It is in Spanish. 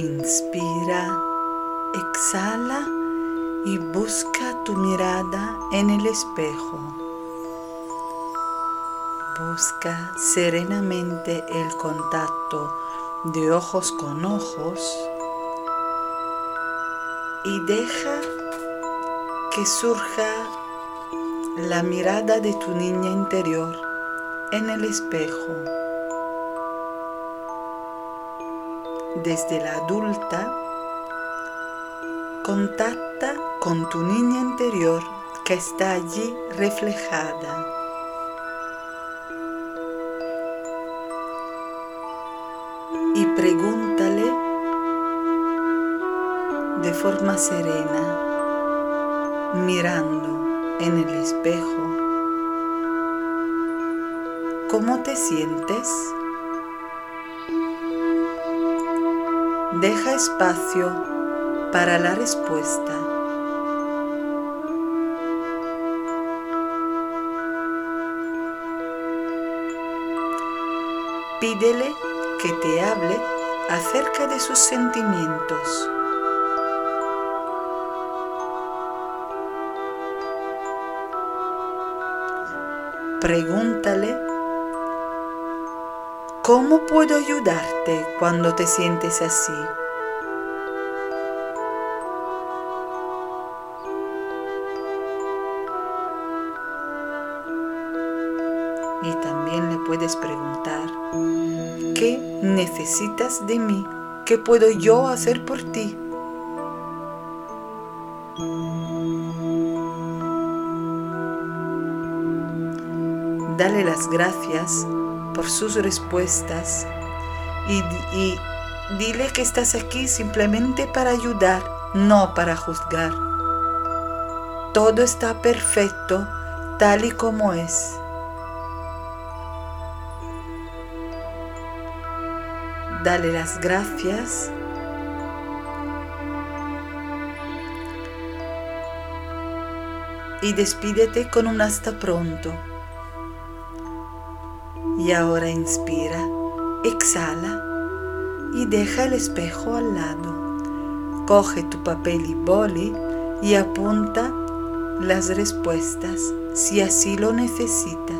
Inspira, exhala y busca tu mirada en el espejo. Busca serenamente el contacto de ojos con ojos y deja que surja la mirada de tu niña interior en el espejo. Desde la adulta, contacta con tu niña interior que está allí reflejada. Y pregúntale de forma serena, mirando en el espejo, ¿cómo te sientes? Deja espacio para la respuesta. Pídele que te hable acerca de sus sentimientos. Pregúntale ¿Cómo puedo ayudarte cuando te sientes así? Y también le puedes preguntar, ¿qué necesitas de mí? ¿Qué puedo yo hacer por ti? Dale las gracias sus respuestas y, dile que estás aquí simplemente para ayudar, no para juzgar. Todo está perfecto tal y como es. Dale las gracias. Y despídete con un hasta pronto. Y ahora inspira, exhala y deja el espejo al lado. Coge tu papel y boli y apunta las respuestas si así lo necesitas.